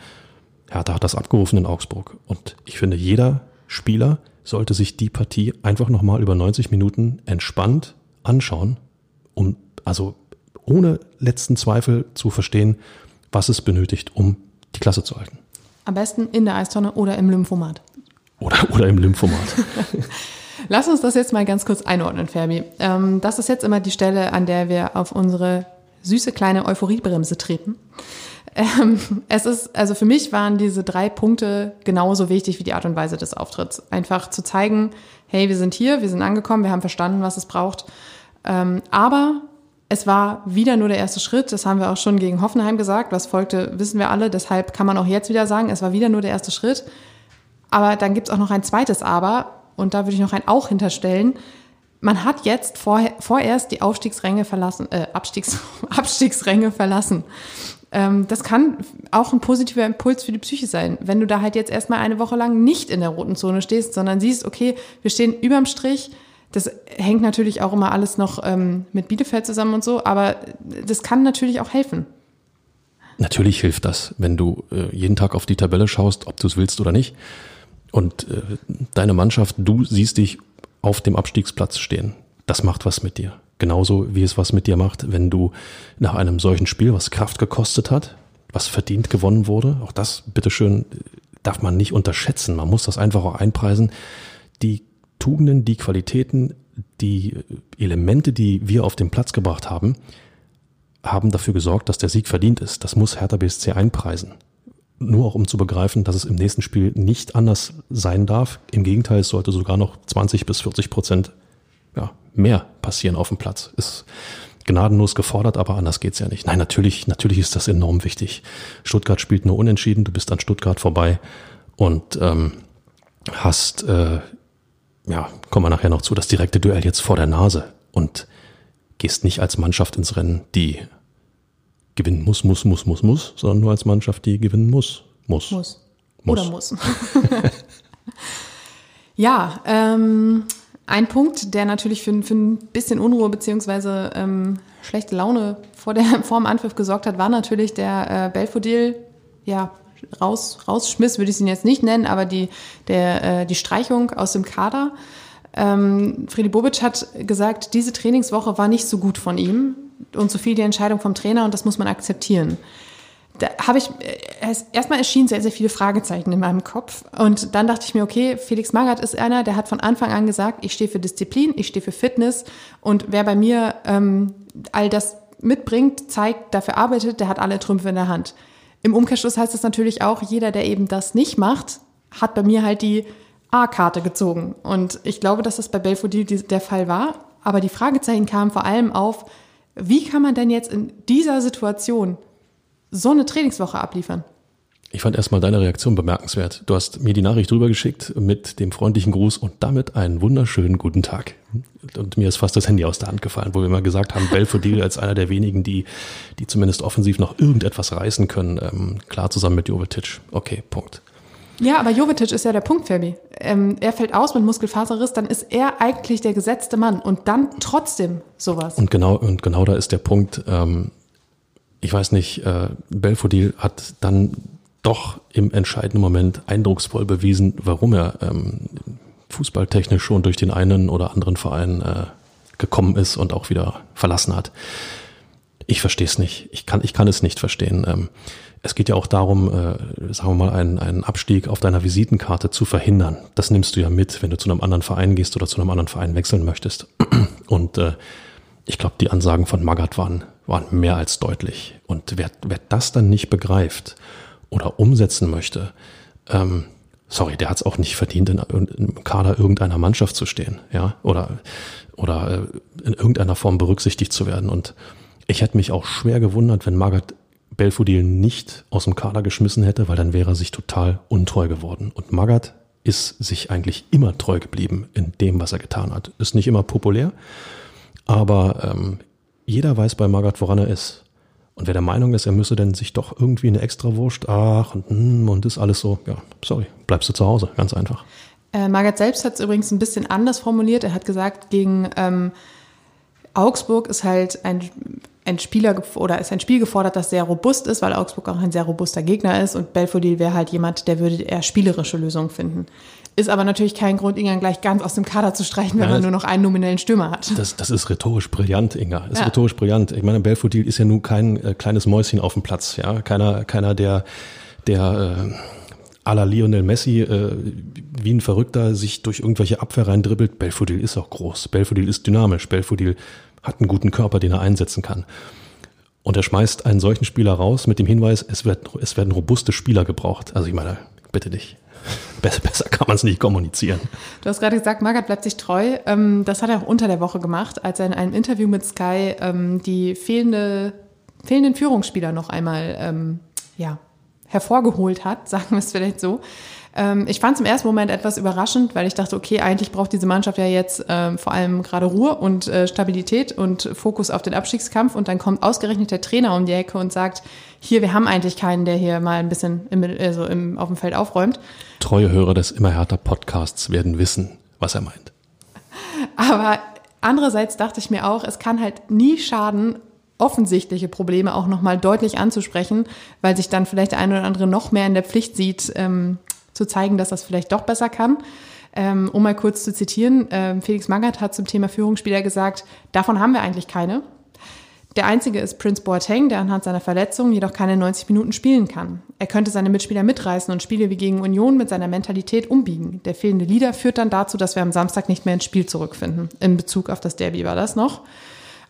Hertha hat das abgerufen in Augsburg. Und ich finde, jeder Spieler sollte sich die Partie einfach nochmal über 90 Minuten entspannt anschauen, um also ohne letzten Zweifel zu verstehen, was es benötigt, um die Klasse zu halten. Am besten in der Eistonne oder im Lymphomat. Oder, oder im Lymphomat. Lass uns das jetzt mal ganz kurz einordnen, Fermi. Ähm, das ist jetzt immer die Stelle, an der wir auf unsere süße kleine Euphoriebremse treten. Ähm, es ist, also für mich waren diese drei Punkte genauso wichtig wie die Art und Weise des Auftritts. Einfach zu zeigen, hey, wir sind hier, wir sind angekommen, wir haben verstanden, was es braucht. Ähm, aber es war wieder nur der erste Schritt. Das haben wir auch schon gegen Hoffenheim gesagt. Was folgte, wissen wir alle. Deshalb kann man auch jetzt wieder sagen, es war wieder nur der erste Schritt. Aber dann gibt es auch noch ein zweites Aber. Und da würde ich noch ein Auch hinterstellen. Man hat jetzt vor, vorerst die Aufstiegsränge verlassen, äh, Abstiegs, Abstiegsränge verlassen. Ähm, das kann auch ein positiver Impuls für die Psyche sein, wenn du da halt jetzt erstmal eine Woche lang nicht in der roten Zone stehst, sondern siehst, okay, wir stehen überm Strich. Das hängt natürlich auch immer alles noch ähm, mit Bielefeld zusammen und so, aber das kann natürlich auch helfen. Natürlich hilft das, wenn du äh, jeden Tag auf die Tabelle schaust, ob du es willst oder nicht. Und äh, deine Mannschaft, du siehst dich auf dem Abstiegsplatz stehen. Das macht was mit dir. Genauso wie es was mit dir macht, wenn du nach einem solchen Spiel, was Kraft gekostet hat, was verdient gewonnen wurde, auch das, bitteschön, darf man nicht unterschätzen. Man muss das einfach auch einpreisen. Die Tugenden, die Qualitäten, die Elemente, die wir auf den Platz gebracht haben, haben dafür gesorgt, dass der Sieg verdient ist. Das muss Hertha BSC einpreisen. Nur auch um zu begreifen, dass es im nächsten Spiel nicht anders sein darf. Im Gegenteil, es sollte sogar noch 20 bis 40 Prozent ja, mehr passieren auf dem Platz. Ist gnadenlos gefordert, aber anders geht's ja nicht. Nein, natürlich, natürlich ist das enorm wichtig. Stuttgart spielt nur unentschieden, du bist an Stuttgart vorbei und ähm, hast, äh, ja, kommen wir nachher noch zu, das direkte Duell jetzt vor der Nase und gehst nicht als Mannschaft ins Rennen, die gewinnen muss, muss, muss, muss, muss, sondern nur als Mannschaft, die gewinnen muss, muss. Muss. muss. Oder muss. ja, ähm, ein Punkt, der natürlich für, für ein bisschen Unruhe beziehungsweise ähm, schlechte Laune vor, der, vor dem Anpfiff gesorgt hat, war natürlich der äh, Belfodil, ja, raus, rausschmiss, würde ich ihn jetzt nicht nennen, aber die, der, äh, die Streichung aus dem Kader. Ähm, Friedi Bobic hat gesagt, diese Trainingswoche war nicht so gut von ihm. und so viel die Entscheidung vom Trainer und das muss man akzeptieren. Da habe ich, äh, erstmal erschienen sehr, sehr viele Fragezeichen in meinem Kopf. Und dann dachte ich mir, okay, Felix Magath ist einer, der hat von Anfang an gesagt, ich stehe für Disziplin, ich stehe für Fitness und wer bei mir ähm, all das mitbringt, zeigt, dafür arbeitet, der hat alle Trümpfe in der Hand. Im Umkehrschluss heißt das natürlich auch, jeder, der eben das nicht macht, hat bei mir halt die A-Karte gezogen. Und ich glaube, dass das bei Belfodil der Fall war. Aber die Fragezeichen kamen vor allem auf, wie kann man denn jetzt in dieser Situation so eine Trainingswoche abliefern? Ich fand erstmal deine Reaktion bemerkenswert. Du hast mir die Nachricht rübergeschickt mit dem freundlichen Gruß und damit einen wunderschönen guten Tag. Und mir ist fast das Handy aus der Hand gefallen, wo wir mal gesagt haben, Belfodil als einer der wenigen, die, die zumindest offensiv noch irgendetwas reißen können. Ähm, klar zusammen mit Jovetic. Okay, Punkt. Ja, aber Jovetic ist ja der Punkt, Fabi. Ähm, er fällt aus mit Muskelfaserriss, dann ist er eigentlich der gesetzte Mann und dann trotzdem sowas. Und genau, und genau da ist der Punkt. Ähm, ich weiß nicht, äh, Belfodil hat dann doch im entscheidenden Moment eindrucksvoll bewiesen, warum er ähm, fußballtechnisch schon durch den einen oder anderen Verein äh, gekommen ist und auch wieder verlassen hat. Ich verstehe es nicht. Ich kann, ich kann es nicht verstehen. Ähm, es geht ja auch darum, äh, sagen wir mal, einen, einen Abstieg auf deiner Visitenkarte zu verhindern. Das nimmst du ja mit, wenn du zu einem anderen Verein gehst oder zu einem anderen Verein wechseln möchtest. Und äh, ich glaube, die Ansagen von Magath waren, waren mehr als deutlich. Und wer, wer das dann nicht begreift oder umsetzen möchte, ähm, sorry, der hat es auch nicht verdient, in, im Kader irgendeiner Mannschaft zu stehen, ja, oder, oder äh, in irgendeiner Form berücksichtigt zu werden. Und ich hätte mich auch schwer gewundert, wenn Magath Belfodil nicht aus dem Kader geschmissen hätte, weil dann wäre er sich total untreu geworden. Und Magath ist sich eigentlich immer treu geblieben in dem, was er getan hat. Ist nicht immer populär, aber ähm, jeder weiß bei Magath, woran er ist. Und wer der Meinung ist, er müsse denn sich doch irgendwie eine Extrawurst, ach und, hm, und ist alles so, ja, sorry, bleibst du zu Hause, ganz einfach. Äh, Magath selbst hat es übrigens ein bisschen anders formuliert. Er hat gesagt, gegen ähm, Augsburg ist halt ein ein Spieler oder ist ein Spiel gefordert, das sehr robust ist, weil Augsburg auch ein sehr robuster Gegner ist und Belfodil wäre halt jemand, der würde eher spielerische Lösungen finden. Ist aber natürlich kein Grund, Inga gleich ganz aus dem Kader zu streichen, wenn ja, man nur noch einen nominellen Stürmer hat. Das, das ist rhetorisch brillant, Inga. Das ist ja. rhetorisch brillant. Ich meine, Belfodil ist ja nun kein äh, kleines Mäuschen auf dem Platz, ja. Keiner, keiner, der, der äh, à la Lionel Messi äh, wie ein Verrückter sich durch irgendwelche Abwehr reindribbelt. Belfodil ist auch groß. Belfodil ist dynamisch. Belfodil hat einen guten Körper, den er einsetzen kann. Und er schmeißt einen solchen Spieler raus mit dem Hinweis, es, wird, es werden robuste Spieler gebraucht. Also ich meine, bitte dich. Besser, besser kann man es nicht kommunizieren. Du hast gerade gesagt, Magath bleibt sich treu. Ähm, das hat er auch unter der Woche gemacht, als er in einem Interview mit Sky ähm, die fehlende, fehlenden Führungsspieler noch einmal ähm, ja, hervorgeholt hat, sagen wir es vielleicht so. Ähm, ich fand es im ersten Moment etwas überraschend, weil ich dachte, okay, eigentlich braucht diese Mannschaft ja jetzt ähm, vor allem gerade Ruhe und äh, Stabilität und Fokus auf den Abstiegskampf und dann kommt ausgerechnet der Trainer um die Ecke und sagt, hier, wir haben eigentlich keinen, der hier mal ein bisschen im, also im, auf dem Feld aufräumt. Treue Hörer des Immer härter Podcasts werden wissen, was er meint. Aber andererseits dachte ich mir auch, es kann halt nie schaden, offensichtliche Probleme auch nochmal deutlich anzusprechen, weil sich dann vielleicht der eine oder andere noch mehr in der Pflicht sieht, ähm, zu zeigen, dass das vielleicht doch besser kann. Ähm, um mal kurz zu zitieren, ähm, Felix Magath hat zum Thema Führungsspieler gesagt, davon haben wir eigentlich keine. Der einzige ist Prince Boateng, der anhand seiner Verletzung jedoch keine 90 Minuten spielen kann. Er könnte seine Mitspieler mitreißen und Spiele wie gegen Union mit seiner Mentalität umbiegen. Der fehlende Leader führt dann dazu, dass wir am Samstag nicht mehr ins Spiel zurückfinden. In Bezug auf das Derby war das noch.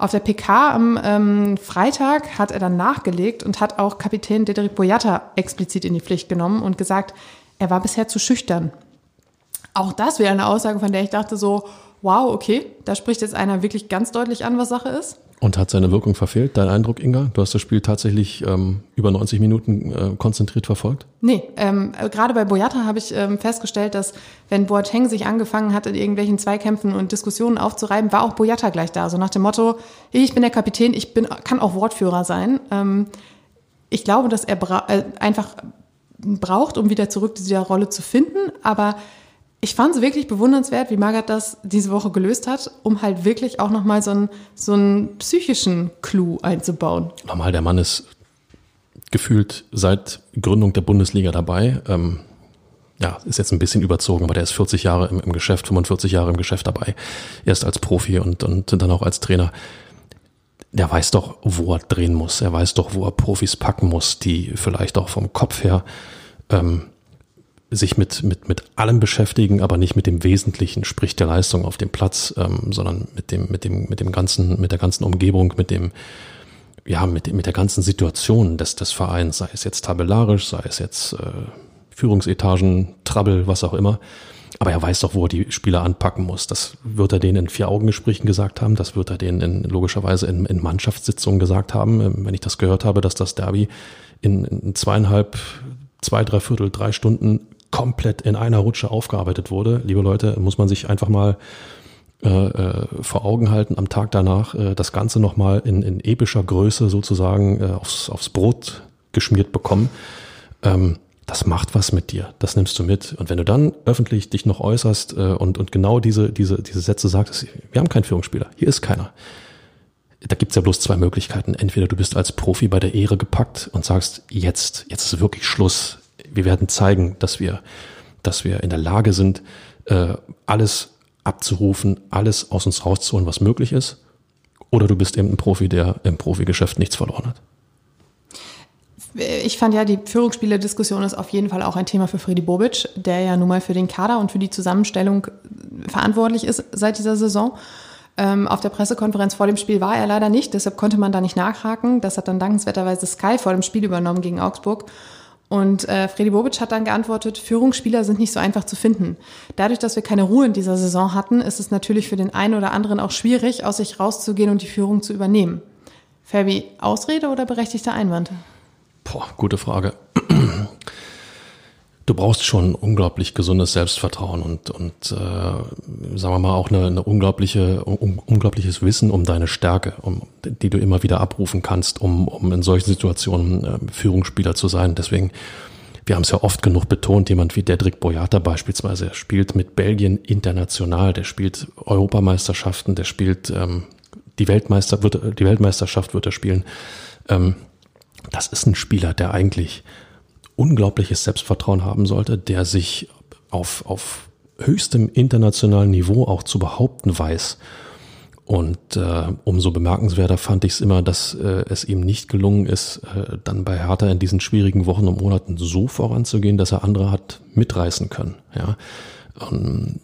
Auf der PK am ähm, Freitag hat er dann nachgelegt und hat auch Kapitän Dedrick Boyata explizit in die Pflicht genommen und gesagt, er war bisher zu schüchtern. Auch das wäre eine Aussage, von der ich dachte so, wow, okay, da spricht jetzt einer wirklich ganz deutlich an, was Sache ist. Und hat seine Wirkung verfehlt? Dein Eindruck, Inga? Du hast das Spiel tatsächlich ähm, über 90 Minuten äh, konzentriert verfolgt? Nee, ähm, gerade bei Boyata habe ich ähm, festgestellt, dass wenn Boateng sich angefangen hat, in irgendwelchen Zweikämpfen und Diskussionen aufzureiben, war auch Boyata gleich da. So nach dem Motto, ich bin der Kapitän, ich bin, kann auch Wortführer sein. Ähm, ich glaube, dass er äh, einfach braucht, um wieder zurück zu dieser Rolle zu finden. Aber ich fand es wirklich bewundernswert, wie Margaret das diese Woche gelöst hat, um halt wirklich auch nochmal so einen, so einen psychischen Clou einzubauen. Normal, der Mann ist gefühlt seit Gründung der Bundesliga dabei. Ähm, ja, ist jetzt ein bisschen überzogen, aber der ist 40 Jahre im, im Geschäft, 45 Jahre im Geschäft dabei. Erst als Profi und, und dann auch als Trainer der weiß doch, wo er drehen muss. Er weiß doch, wo er Profis packen muss, die vielleicht auch vom Kopf her ähm, sich mit, mit, mit allem beschäftigen, aber nicht mit dem Wesentlichen, sprich der Leistung auf dem Platz, ähm, sondern mit dem, mit dem, mit dem ganzen, mit der ganzen Umgebung, mit dem, ja, mit, mit der ganzen Situation des, des Vereins, sei es jetzt tabellarisch, sei es jetzt äh, Führungsetagen, Trouble, was auch immer. Aber er weiß doch, wo er die Spieler anpacken muss. Das wird er denen in Vier-Augen-Gesprächen gesagt haben. Das wird er denen in, logischerweise in, in Mannschaftssitzungen gesagt haben. Ähm, wenn ich das gehört habe, dass das Derby in, in zweieinhalb, zwei, drei Viertel, drei Stunden komplett in einer Rutsche aufgearbeitet wurde. Liebe Leute, muss man sich einfach mal äh, äh, vor Augen halten, am Tag danach äh, das Ganze nochmal in, in epischer Größe sozusagen äh, aufs, aufs Brot geschmiert bekommen. Ähm, das macht was mit dir, das nimmst du mit. Und wenn du dann öffentlich dich noch äußerst äh, und, und genau diese, diese, diese Sätze sagst, wir haben keinen Führungsspieler, hier ist keiner. Da gibt's ja bloß zwei Möglichkeiten. Entweder du bist als Profi bei der Ehre gepackt und sagst, jetzt, jetzt ist wirklich Schluss, wir werden zeigen, dass wir, dass wir in der Lage sind, äh, alles abzurufen, alles aus uns rauszuholen, was möglich ist. Oder du bist eben ein Profi, der im Profigeschäft nichts verloren hat. Ich fand ja, die Führungsspielerdiskussion ist auf jeden Fall auch ein Thema für Freddy Bobic, der ja nun mal für den Kader und für die Zusammenstellung verantwortlich ist seit dieser Saison. Ähm, auf der Pressekonferenz vor dem Spiel war er leider nicht, deshalb konnte man da nicht nachhaken. Das hat dann dankenswerterweise Sky vor dem Spiel übernommen gegen Augsburg. Und äh, Freddy Bobic hat dann geantwortet, Führungsspieler sind nicht so einfach zu finden. Dadurch, dass wir keine Ruhe in dieser Saison hatten, ist es natürlich für den einen oder anderen auch schwierig, aus sich rauszugehen und die Führung zu übernehmen. Fabi, Ausrede oder berechtigter Einwand? Boah, gute Frage du brauchst schon unglaublich gesundes Selbstvertrauen und, und äh, sagen wir mal auch eine, eine unglaubliche, un, unglaubliches Wissen um deine Stärke, um, die du immer wieder abrufen kannst, um, um in solchen Situationen äh, Führungsspieler zu sein. Deswegen, wir haben es ja oft genug betont, jemand wie Dedrick Boyata beispielsweise, der spielt mit Belgien international, der spielt Europameisterschaften, der spielt ähm, die, Weltmeister, wird, die Weltmeisterschaft wird er spielen. Ähm, das ist ein Spieler, der eigentlich unglaubliches Selbstvertrauen haben sollte, der sich auf, auf höchstem internationalen Niveau auch zu behaupten weiß. Und äh, umso bemerkenswerter fand ich es immer, dass äh, es ihm nicht gelungen ist, äh, dann bei Hertha in diesen schwierigen Wochen und Monaten so voranzugehen, dass er andere hat mitreißen können. Ja, und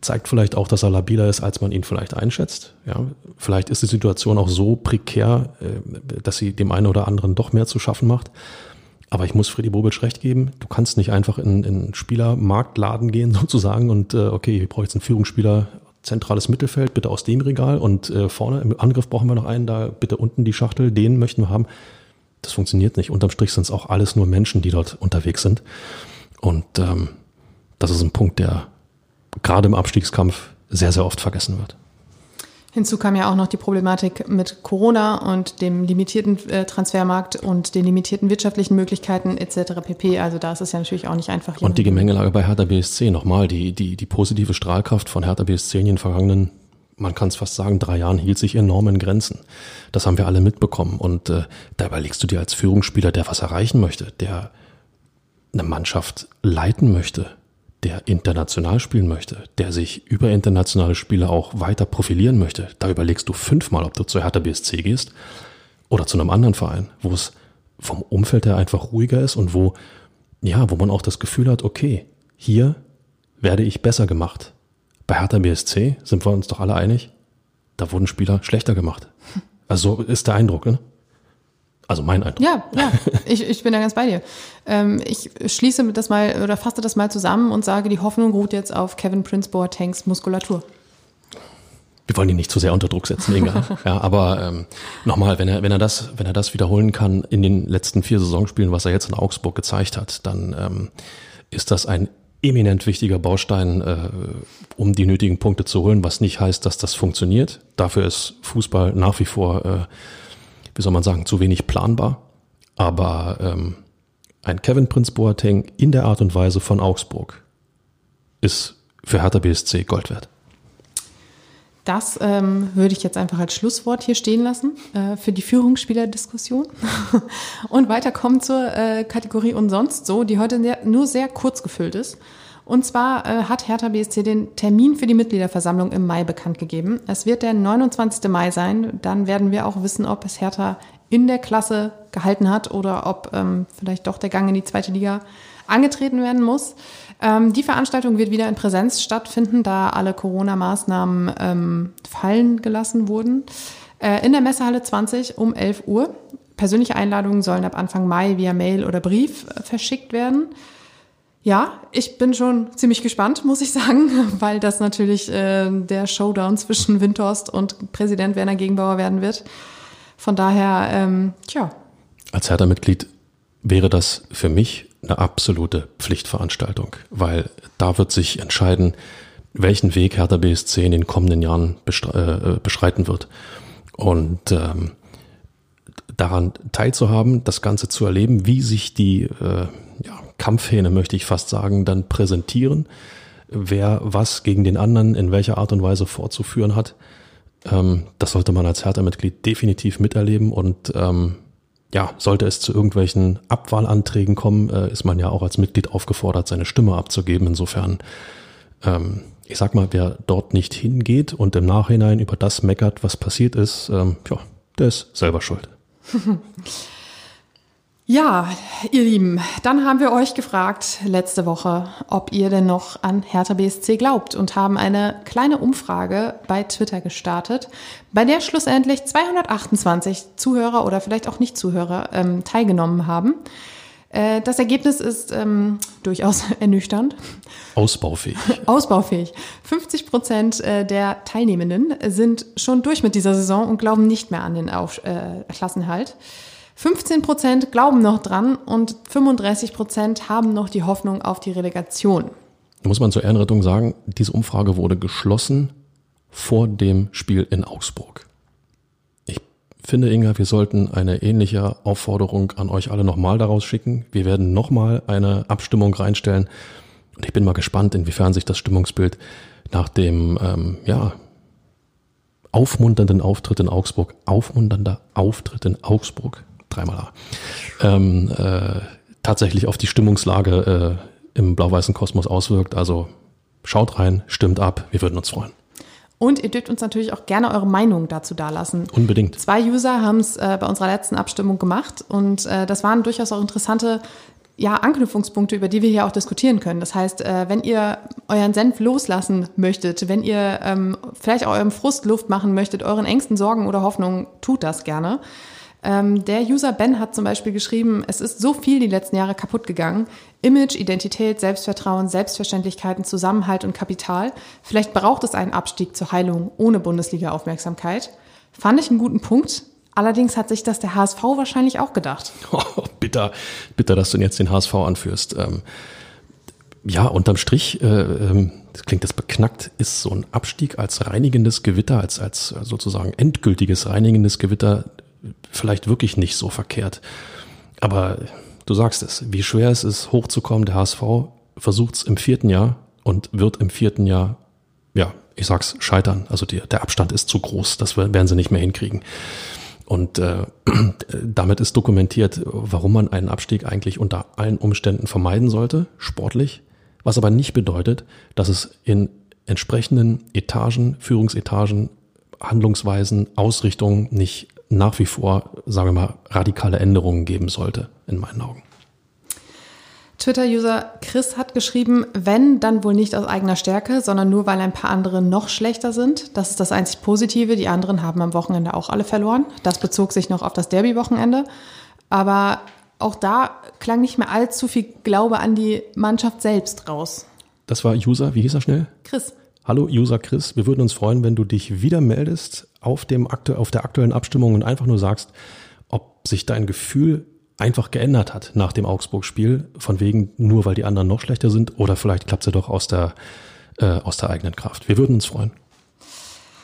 zeigt vielleicht auch, dass er labiler ist, als man ihn vielleicht einschätzt. Ja, vielleicht ist die Situation auch so prekär, äh, dass sie dem einen oder anderen doch mehr zu schaffen macht. Aber ich muss Freddy Bobic recht geben, du kannst nicht einfach in, in Spielermarktladen gehen sozusagen und äh, okay, ich brauche jetzt einen Führungsspieler, zentrales Mittelfeld, bitte aus dem Regal und äh, vorne im Angriff brauchen wir noch einen, da bitte unten die Schachtel, den möchten wir haben. Das funktioniert nicht. Unterm Strich sind es auch alles nur Menschen, die dort unterwegs sind. Und ähm, das ist ein Punkt, der gerade im Abstiegskampf sehr, sehr oft vergessen wird. Hinzu kam ja auch noch die Problematik mit Corona und dem limitierten äh, Transfermarkt und den limitierten wirtschaftlichen Möglichkeiten etc. pp. Also da ist es ja natürlich auch nicht einfach. Und die Gemengelage bei Hertha BSC nochmal, die, die, die positive Strahlkraft von Hertha BSC in den vergangenen, man kann es fast sagen, drei Jahren hielt sich enorm in Grenzen. Das haben wir alle mitbekommen. Und äh, da überlegst du dir als Führungsspieler, der was erreichen möchte, der eine Mannschaft leiten möchte, der international spielen möchte, der sich über internationale Spiele auch weiter profilieren möchte, da überlegst du fünfmal, ob du zu Hertha BSC gehst oder zu einem anderen Verein, wo es vom Umfeld her einfach ruhiger ist und wo, ja, wo man auch das Gefühl hat, okay, hier werde ich besser gemacht. Bei Hertha BSC sind wir uns doch alle einig, da wurden Spieler schlechter gemacht. Also so ist der Eindruck, ne? Also mein Eindruck. Ja, ja, ich, ich bin da ganz bei dir. Ähm, ich schließe das mal oder fasse das mal zusammen und sage, die Hoffnung ruht jetzt auf Kevin Prince Boatengs Muskulatur. Wir wollen ihn nicht zu sehr unter Druck setzen, Inga. ja, aber ähm, nochmal, wenn er, wenn er das, wenn er das wiederholen kann in den letzten vier Saisonspielen, was er jetzt in Augsburg gezeigt hat, dann ähm, ist das ein eminent wichtiger Baustein, äh, um die nötigen Punkte zu holen, was nicht heißt, dass das funktioniert. Dafür ist Fußball nach wie vor äh, wie soll man sagen, zu wenig planbar. Aber ähm, ein Kevin Prince Boateng in der Art und Weise von Augsburg ist für Hertha BSC Gold wert. Das ähm, würde ich jetzt einfach als Schlusswort hier stehen lassen äh, für die Führungsspielerdiskussion. und weiterkommen zur äh, Kategorie und sonst so, die heute nur sehr kurz gefüllt ist. Und zwar äh, hat Hertha BSC den Termin für die Mitgliederversammlung im Mai bekannt gegeben. Es wird der 29. Mai sein. Dann werden wir auch wissen, ob es Hertha in der Klasse gehalten hat oder ob ähm, vielleicht doch der Gang in die zweite Liga angetreten werden muss. Ähm, die Veranstaltung wird wieder in Präsenz stattfinden, da alle Corona-Maßnahmen ähm, fallen gelassen wurden. Äh, in der Messehalle 20 um 11 Uhr. Persönliche Einladungen sollen ab Anfang Mai via Mail oder Brief äh, verschickt werden. Ja, ich bin schon ziemlich gespannt, muss ich sagen, weil das natürlich äh, der Showdown zwischen Windhorst und Präsident Werner Gegenbauer werden wird. Von daher, ähm, tja. Als Hertha-Mitglied wäre das für mich eine absolute Pflichtveranstaltung, weil da wird sich entscheiden, welchen Weg Hertha BSC in den kommenden Jahren äh, beschreiten wird. Und ähm, daran teilzuhaben, das Ganze zu erleben, wie sich die äh, ja, Kampfhähne, möchte ich fast sagen, dann präsentieren, wer was gegen den anderen in welcher Art und Weise vorzuführen hat. Ähm, das sollte man als Hertha-Mitglied definitiv miterleben und ähm, ja, sollte es zu irgendwelchen Abwahlanträgen kommen, äh, ist man ja auch als Mitglied aufgefordert, seine Stimme abzugeben. Insofern, ähm, ich sag mal, wer dort nicht hingeht und im Nachhinein über das meckert, was passiert ist, ähm, ja, der ist selber schuld. Ja, ihr Lieben, dann haben wir euch gefragt letzte Woche, ob ihr denn noch an Hertha BSC glaubt und haben eine kleine Umfrage bei Twitter gestartet, bei der schlussendlich 228 Zuhörer oder vielleicht auch Nicht-Zuhörer ähm, teilgenommen haben. Äh, das Ergebnis ist ähm, durchaus ernüchternd. Ausbaufähig. Ausbaufähig. 50 Prozent äh, der Teilnehmenden sind schon durch mit dieser Saison und glauben nicht mehr an den Auf äh, Klassenhalt. 15 Prozent glauben noch dran und 35 Prozent haben noch die Hoffnung auf die Relegation. Muss man zur Ehrenrettung sagen, diese Umfrage wurde geschlossen vor dem Spiel in Augsburg. Finde, Inga, wir sollten eine ähnliche Aufforderung an euch alle nochmal daraus schicken. Wir werden nochmal eine Abstimmung reinstellen. Und ich bin mal gespannt, inwiefern sich das Stimmungsbild nach dem, ähm, ja, aufmunternden Auftritt in Augsburg, aufmunternder Auftritt in Augsburg, dreimal A, ähm, äh, tatsächlich auf die Stimmungslage äh, im blau-weißen Kosmos auswirkt. Also schaut rein, stimmt ab, wir würden uns freuen. Und ihr dürft uns natürlich auch gerne eure Meinung dazu dalassen. Unbedingt. Zwei User haben es äh, bei unserer letzten Abstimmung gemacht und äh, das waren durchaus auch interessante ja, Anknüpfungspunkte, über die wir hier auch diskutieren können. Das heißt, äh, wenn ihr euren Senf loslassen möchtet, wenn ihr ähm, vielleicht auch eurem Frust Luft machen möchtet, euren Ängsten, Sorgen oder Hoffnungen, tut das gerne. Ähm, der User Ben hat zum Beispiel geschrieben, es ist so viel die letzten Jahre kaputt gegangen. Image, Identität, Selbstvertrauen, Selbstverständlichkeiten, Zusammenhalt und Kapital. Vielleicht braucht es einen Abstieg zur Heilung ohne Bundesliga-Aufmerksamkeit. Fand ich einen guten Punkt. Allerdings hat sich das der HSV wahrscheinlich auch gedacht. Oh, bitter, bitter, dass du jetzt den HSV anführst. Ähm, ja, unterm Strich, äh, ähm, das klingt jetzt beknackt, ist so ein Abstieg als reinigendes Gewitter, als, als sozusagen endgültiges reinigendes Gewitter vielleicht wirklich nicht so verkehrt. Aber du sagst es, wie schwer es ist, hochzukommen. Der HSV versucht es im vierten Jahr und wird im vierten Jahr, ja, ich sag's, scheitern. Also die, der Abstand ist zu groß, das werden sie nicht mehr hinkriegen. Und äh, damit ist dokumentiert, warum man einen Abstieg eigentlich unter allen Umständen vermeiden sollte, sportlich, was aber nicht bedeutet, dass es in entsprechenden Etagen, Führungsetagen, Handlungsweisen, Ausrichtungen nicht nach wie vor, sagen wir mal, radikale Änderungen geben sollte, in meinen Augen. Twitter-User Chris hat geschrieben, wenn, dann wohl nicht aus eigener Stärke, sondern nur, weil ein paar andere noch schlechter sind. Das ist das einzig Positive. Die anderen haben am Wochenende auch alle verloren. Das bezog sich noch auf das Derby-Wochenende. Aber auch da klang nicht mehr allzu viel Glaube an die Mannschaft selbst raus. Das war User, wie hieß er schnell? Chris. Hallo User Chris, wir würden uns freuen, wenn du dich wieder meldest auf, dem, auf der aktuellen Abstimmung und einfach nur sagst, ob sich dein Gefühl einfach geändert hat nach dem Augsburg-Spiel, von wegen nur weil die anderen noch schlechter sind oder vielleicht klappt sie doch aus der, äh, aus der eigenen Kraft. Wir würden uns freuen.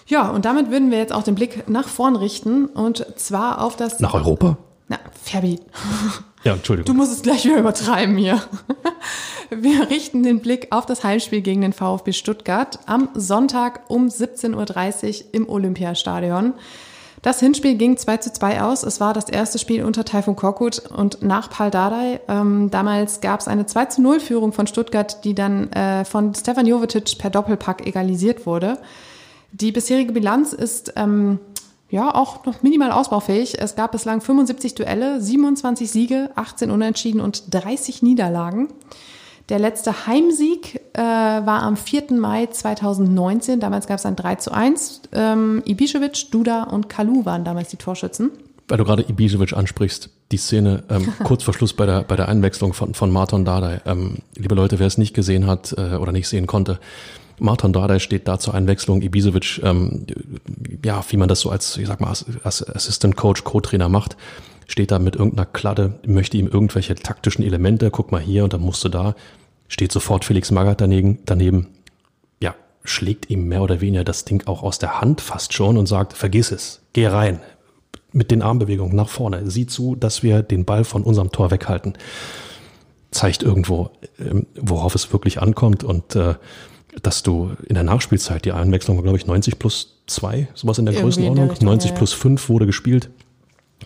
Ja, und damit würden wir jetzt auch den Blick nach vorn richten und zwar auf das. Nach Europa? Na, Fabi. Ja, Entschuldigung. Du musst es gleich wieder übertreiben hier. Wir richten den Blick auf das Heimspiel gegen den VfB Stuttgart am Sonntag um 17.30 Uhr im Olympiastadion. Das Hinspiel ging 2 zu 2 aus. Es war das erste Spiel unter Taifun Korkut und nach Pal Dardai. Ähm, damals gab es eine 2 zu 0 Führung von Stuttgart, die dann äh, von Stefan Jovetic per Doppelpack egalisiert wurde. Die bisherige Bilanz ist ähm, ja auch noch minimal ausbaufähig. Es gab bislang 75 Duelle, 27 Siege, 18 Unentschieden und 30 Niederlagen. Der letzte Heimsieg äh, war am 4. Mai 2019. Damals gab es ein 3 zu 1. Ähm, Ibišević, Duda und Kalu waren damals die Torschützen. Weil du gerade Ibišević ansprichst, die Szene ähm, kurz vor Schluss bei der, bei der Einwechslung von, von Martin Dardai. Ähm, liebe Leute, wer es nicht gesehen hat äh, oder nicht sehen konnte, Martin Dardai steht da zur Einwechslung. Ibisevic, ähm, ja, wie man das so als, ich sag mal, als Assistant Coach, Co-Trainer macht, steht da mit irgendeiner Kladde, möchte ihm irgendwelche taktischen Elemente, guck mal hier und dann musst du da, steht sofort Felix Magath daneben, daneben, ja, schlägt ihm mehr oder weniger das Ding auch aus der Hand fast schon und sagt, vergiss es, geh rein. Mit den Armbewegungen nach vorne. Sieh zu, dass wir den Ball von unserem Tor weghalten. Zeigt irgendwo, ähm, worauf es wirklich ankommt und äh, dass du in der Nachspielzeit, die Einwechslung war, glaube ich, 90 plus 2, sowas in der Irgendwie Größenordnung. In der 90 plus 5 wurde gespielt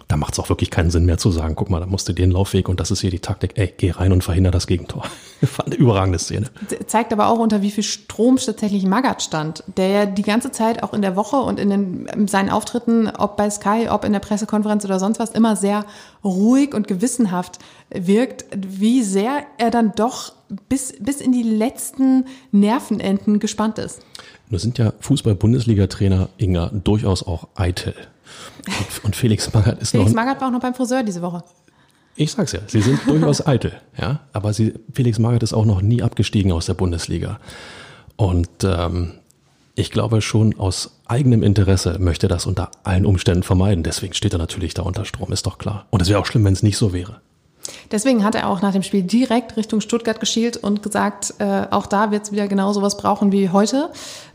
da macht es auch wirklich keinen Sinn mehr zu sagen, guck mal, da musst du den Laufweg und das ist hier die Taktik, ey, geh rein und verhinder das Gegentor. Fand eine überragende Szene. Zeigt aber auch, unter wie viel Strom tatsächlich Magath stand, der ja die ganze Zeit auch in der Woche und in, den, in seinen Auftritten, ob bei Sky, ob in der Pressekonferenz oder sonst was, immer sehr ruhig und gewissenhaft wirkt, wie sehr er dann doch bis, bis in die letzten Nervenenden gespannt ist. Nur sind ja Fußball-Bundesliga-Trainer Inga durchaus auch eitel. Und Felix Magath ist Felix noch. Magath war auch noch beim Friseur diese Woche. Ich sag's ja, sie sind durchaus eitel, ja. Aber sie, Felix Magath ist auch noch nie abgestiegen aus der Bundesliga. Und ähm, ich glaube schon aus eigenem Interesse möchte das unter allen Umständen vermeiden. Deswegen steht er natürlich da unter Strom, ist doch klar. Und es wäre auch schlimm, wenn es nicht so wäre. Deswegen hat er auch nach dem Spiel direkt Richtung Stuttgart geschielt und gesagt, äh, auch da wird es wieder genau sowas brauchen wie heute,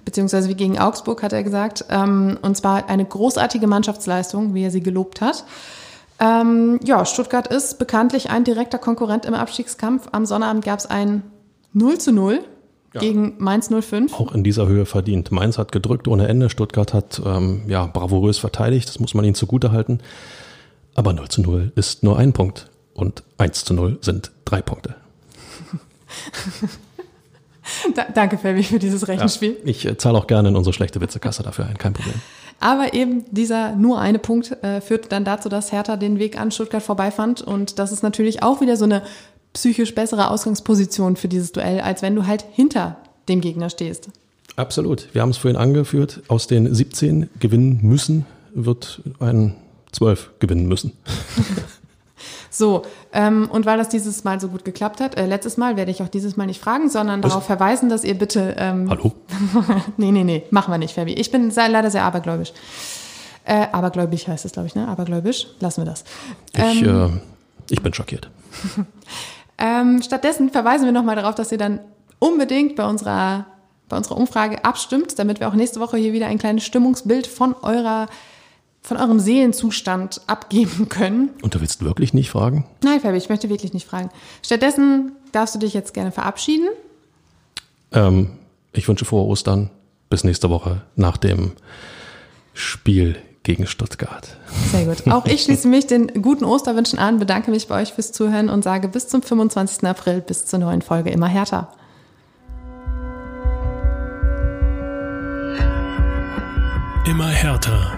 beziehungsweise wie gegen Augsburg, hat er gesagt. Ähm, und zwar eine großartige Mannschaftsleistung, wie er sie gelobt hat. Ähm, ja, Stuttgart ist bekanntlich ein direkter Konkurrent im Abstiegskampf. Am Sonnabend gab es ein 0 zu 0 ja. gegen Mainz 05. Auch in dieser Höhe verdient. Mainz hat gedrückt ohne Ende. Stuttgart hat ähm, ja bravourös verteidigt. Das muss man ihnen zugute halten. Aber 0 zu 0 ist nur ein Punkt und 1 zu 0 sind drei Punkte. da, danke, Fabi, für dieses Rechenspiel. Ja, ich äh, zahle auch gerne in unsere schlechte Witzekasse dafür ein, kein Problem. Aber eben dieser nur eine Punkt äh, führt dann dazu, dass Hertha den Weg an Stuttgart vorbeifand. Und das ist natürlich auch wieder so eine psychisch bessere Ausgangsposition für dieses Duell, als wenn du halt hinter dem Gegner stehst. Absolut. Wir haben es vorhin angeführt. Aus den 17 gewinnen müssen, wird ein 12 gewinnen müssen. So, ähm, und weil das dieses Mal so gut geklappt hat, äh, letztes Mal werde ich auch dieses Mal nicht fragen, sondern Was? darauf verweisen, dass ihr bitte. Ähm, Hallo? nee, nee, nee, machen wir nicht, Fabi. Ich bin sehr, leider sehr abergläubisch. Äh, abergläubig heißt es, glaube ich, ne? Abergläubisch. Lassen wir das. Ich, ähm, äh, ich bin schockiert. ähm, stattdessen verweisen wir nochmal darauf, dass ihr dann unbedingt bei unserer, bei unserer Umfrage abstimmt, damit wir auch nächste Woche hier wieder ein kleines Stimmungsbild von eurer von eurem Seelenzustand abgeben können. Und du willst wirklich nicht fragen? Nein, Fabi, ich möchte wirklich nicht fragen. Stattdessen darfst du dich jetzt gerne verabschieden. Ähm, ich wünsche frohe Ostern. Bis nächste Woche nach dem Spiel gegen Stuttgart. Sehr gut. Auch ich schließe mich den guten Osterwünschen an, bedanke mich bei euch fürs Zuhören und sage bis zum 25. April, bis zur neuen Folge immer härter. Immer härter